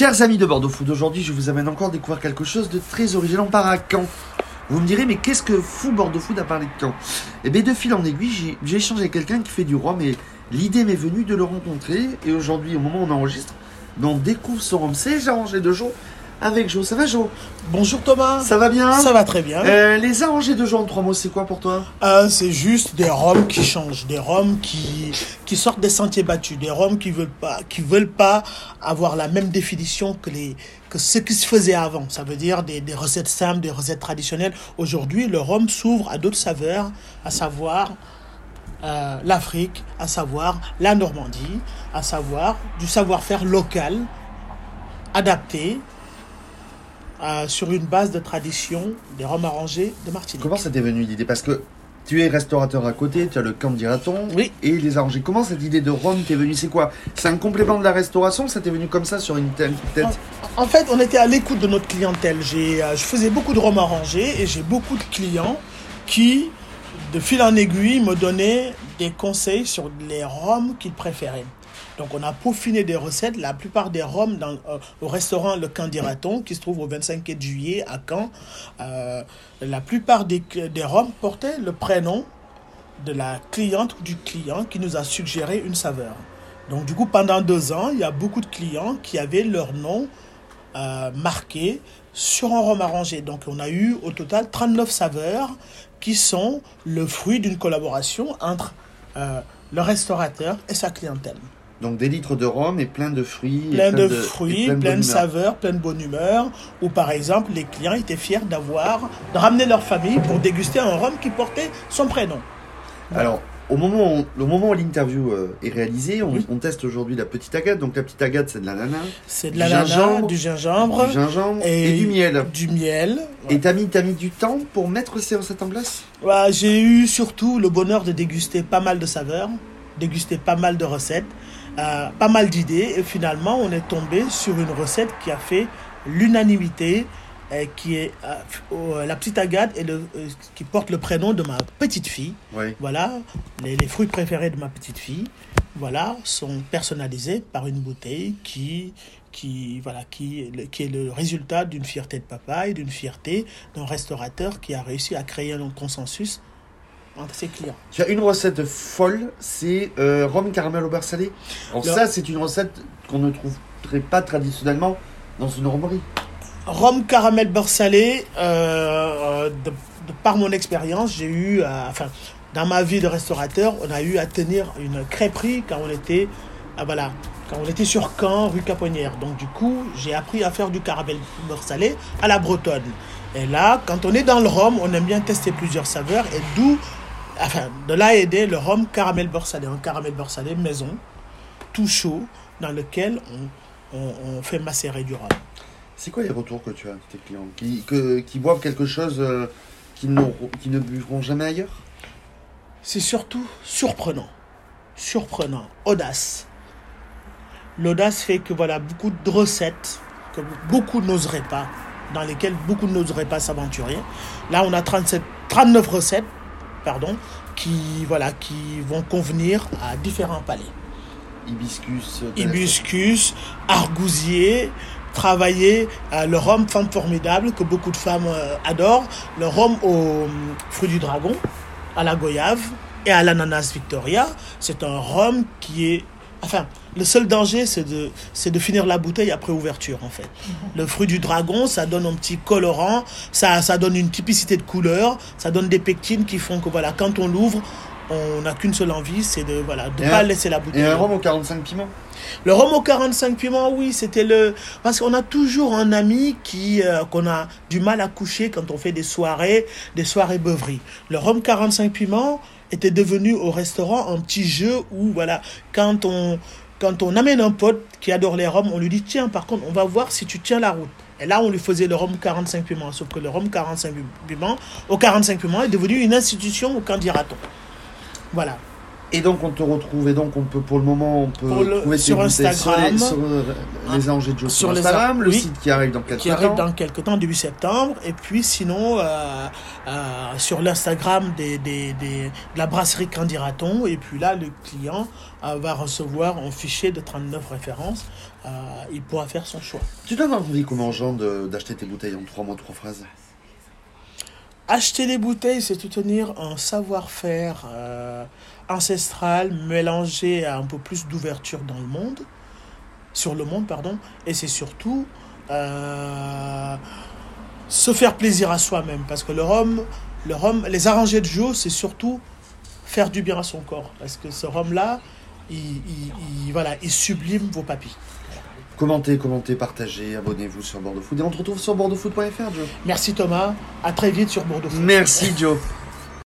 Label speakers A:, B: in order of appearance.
A: Chers amis de Bordeaux Food, aujourd'hui je vous amène encore découvrir quelque chose de très original. On part à Caen. Vous me direz, mais qu'est-ce que fout Bordeaux Food à parler de Caen? Eh bien, de fil en aiguille, j'ai- j'ai échangé avec quelqu'un qui fait du rhum et l'idée m'est venue de le rencontrer. Et aujourd'hui, au moment où on enregistre, on découvre son rhum. C'est Arrangé de Jo avec Jo. Ça va, Jo
B: Bonjour Thomas.
A: Ça va bien
B: Ça va très bien.
A: Euh, Les arrangés de Jo en trois mots, c'est quoi pour toi
B: Euh, c'est juste des roms qui changent, des roms qui, qui sortent des sentiers battus, des roms qui veulent pas, qui veulent pas avoir la même définition que les que ce qui se faisait avant. Ça veut dire des, des recettes simples, des recettes traditionnelles. Aujourd'hui, le rhum s'ouvre à d'autres saveurs, à savoir euh, l'Afrique, à savoir la Normandie, à savoir du savoir-faire local, adapté euh, sur une base de tradition des rhums arrangés de Martinique.
A: Comment ça t'est venu l'idée Parce que tu es restaurateur à côté, tu as le camp dira-t-on,
B: Oui.
A: et les arrangés. Comment cette idée de rhum t'est venue C'est quoi C'est un complément de la restauration Ça t'est venu comme ça sur une telle tête
B: En fait, on était à l'écoute de notre clientèle. J'ai, euh, je faisais beaucoup de rhum arrangé et j'ai beaucoup de clients qui, de fil en aiguille, me donnaient des conseils sur les rhums qu'ils préféraient. Donc, on a peaufiné des recettes. La plupart des rhums dans, euh, au restaurant Le Candiraton, qui se trouve au 25 quai de juillet à Caen, euh, la plupart des, des rhums portaient le prénom de la cliente ou du client qui nous a suggéré une saveur. Donc du coup, pendant deux ans, il y a beaucoup de clients qui avaient leur nom euh, marqué sur un rhum arrangé. Donc on a eu au total 39 saveurs qui sont le fruit d'une collaboration entre le restaurateur et sa clientèle.
A: Donc des litres de rhum et plein de fruits. et
B: Plein de fruits,
A: plein de
B: plein saveurs, plein de bonne humeur. Ou par exemple, les clients étaient fiers d'avoir, de ramener leur famille pour déguster un rhum qui portait son prénom.
A: Alors, au moment où, le moment où l'interview euh, est réalisée, on,
B: Oui.
A: on teste aujourd'hui la petite agate. Donc la petite agate, c'est de l'ananas,
B: C'est de l'ananas,
A: gingembre,
B: du gingembre,
A: du gingembre et,
B: et-
A: du miel.
B: du miel.
A: Et t'as mis, t'as mis du temps pour mettre ces recettes en place?
B: Ouais, J'ai eu surtout le bonheur de déguster pas mal de saveurs, déguster pas mal de recettes, euh, pas mal d'idées. Et finalement, on est tombé sur une recette qui a fait l'unanimité, euh, qui est euh, la petite agate et le, euh, qui porte le prénom de ma petite fille.
A: Oui.
B: Voilà, les, les fruits préférés de ma petite fille, voilà, sont personnalisés par une bouteille qui, qui, voilà, qui, est le- qui est le résultat d'une fierté de papa et d'une fierté d'un restaurateur qui a réussi à créer un consensus entre ses clients.
A: Tu as une recette folle, c'est euh, rhum caramel au beurre salé. Alors
B: Le-
A: ça, c'est une recette qu'on ne trouverait pas traditionnellement dans une rhumerie.
B: Rhum caramel beurre salé, euh, de, de par mon expérience, j'ai eu, euh, enfin, dans ma vie de restaurateur, on a eu à tenir une crêperie quand on était, ah, voilà, quand on était sur Caen, rue Caponnière. Donc du coup, j'ai appris à faire du caramel beurre salé à la bretonne. Et là, quand on est dans le rhum, on aime bien tester plusieurs saveurs et d'où, enfin, de là né le rhum caramel beurre salé, un caramel beurre salé maison, tout chaud, dans lequel on, on, on fait macérer du rhum.
A: C'est quoi les retours que tu as de tes clients qui, que- qui boivent quelque chose euh, qu'ils ne buvront jamais ailleurs?
B: C'est surtout surprenant. Surprenant. Audace. L'audace fait que voilà, beaucoup de recettes que beaucoup n'oseraient pas, dans lesquelles beaucoup n'oseraient pas s'aventurer. Là, on a 37, 39 recettes, pardon, qui, voilà, qui vont convenir à différents palais.
A: Hibiscus.
B: Hibiscus, argousier, travailler euh, le rhum femme formidable que beaucoup de femmes euh, adorent, le rhum au euh, fruit du dragon, à la goyave et à l'ananas Victoria. C'est un rhum qui est... Enfin, le seul danger, c'est de, c'est de finir la bouteille après ouverture, en fait. Le fruit du dragon, ça donne un petit colorant, ça, ça donne une typicité de couleur, ça donne des pectines qui font que, voilà, quand on l'ouvre, on n'a qu'une seule envie, c'est de voilà de pas
A: un-
B: laisser la bouteille.
A: Et un rhum aux 45 piments
B: Le rhum au 45 piments, oui, c'était le... Parce qu'on a toujours un ami qui euh, qu'on a du mal à coucher quand on fait des soirées, des soirées beuveries. Le rhum 45 piments était devenu au restaurant un petit jeu où, voilà, quand on, quand on amène un pote qui adore les rhums, on lui dit, tiens, par contre, on va voir si tu tiens la route. Et là, on lui faisait le rhum 45 piments. Sauf que le rhum 45 piments, au 45 piments, est devenu une institution au Candiraton. Voilà.
A: Et donc on te retrouve et donc on peut pour le moment on peut
B: le-
A: trouver
B: sur
A: bouteilles
B: Instagram.
A: sur les, euh, les arrangés de Joe sur,
B: les
A: Instagram,
B: ar-
A: le
B: oui.
A: site qui arrive dans quelques
B: qui arrive
A: temps.
B: dans quelques temps, début septembre. Et puis sinon, euh, euh, sur l'Instagram des, des, des- de la brasserie Candiraton. Et puis là, le client euh, va recevoir un fichier de 39 références. Il pourra faire son choix.
A: Tu donnes envie comment Jean de- d'acheter tes bouteilles en trois mots, trois phrases?
B: Acheter les bouteilles, c'est soutenir un savoir-faire euh, ancestral mélangé à un peu plus d'ouverture dans le monde, sur le monde, pardon, et c'est surtout euh, se faire plaisir à soi-même, parce que le rhum, le rhum, les arrangés de Joe, c'est surtout faire du bien à son corps, parce que ce rhum-là, il, il- il- voilà, il sublime vos papilles.
A: Commentez, commentez, partagez, abonnez-vous sur Bordeaux Food et on te retrouve sur bordeauxfood.fr Joe.
B: Merci Thomas, à très vite sur Bordeaux.
A: Merci Joe.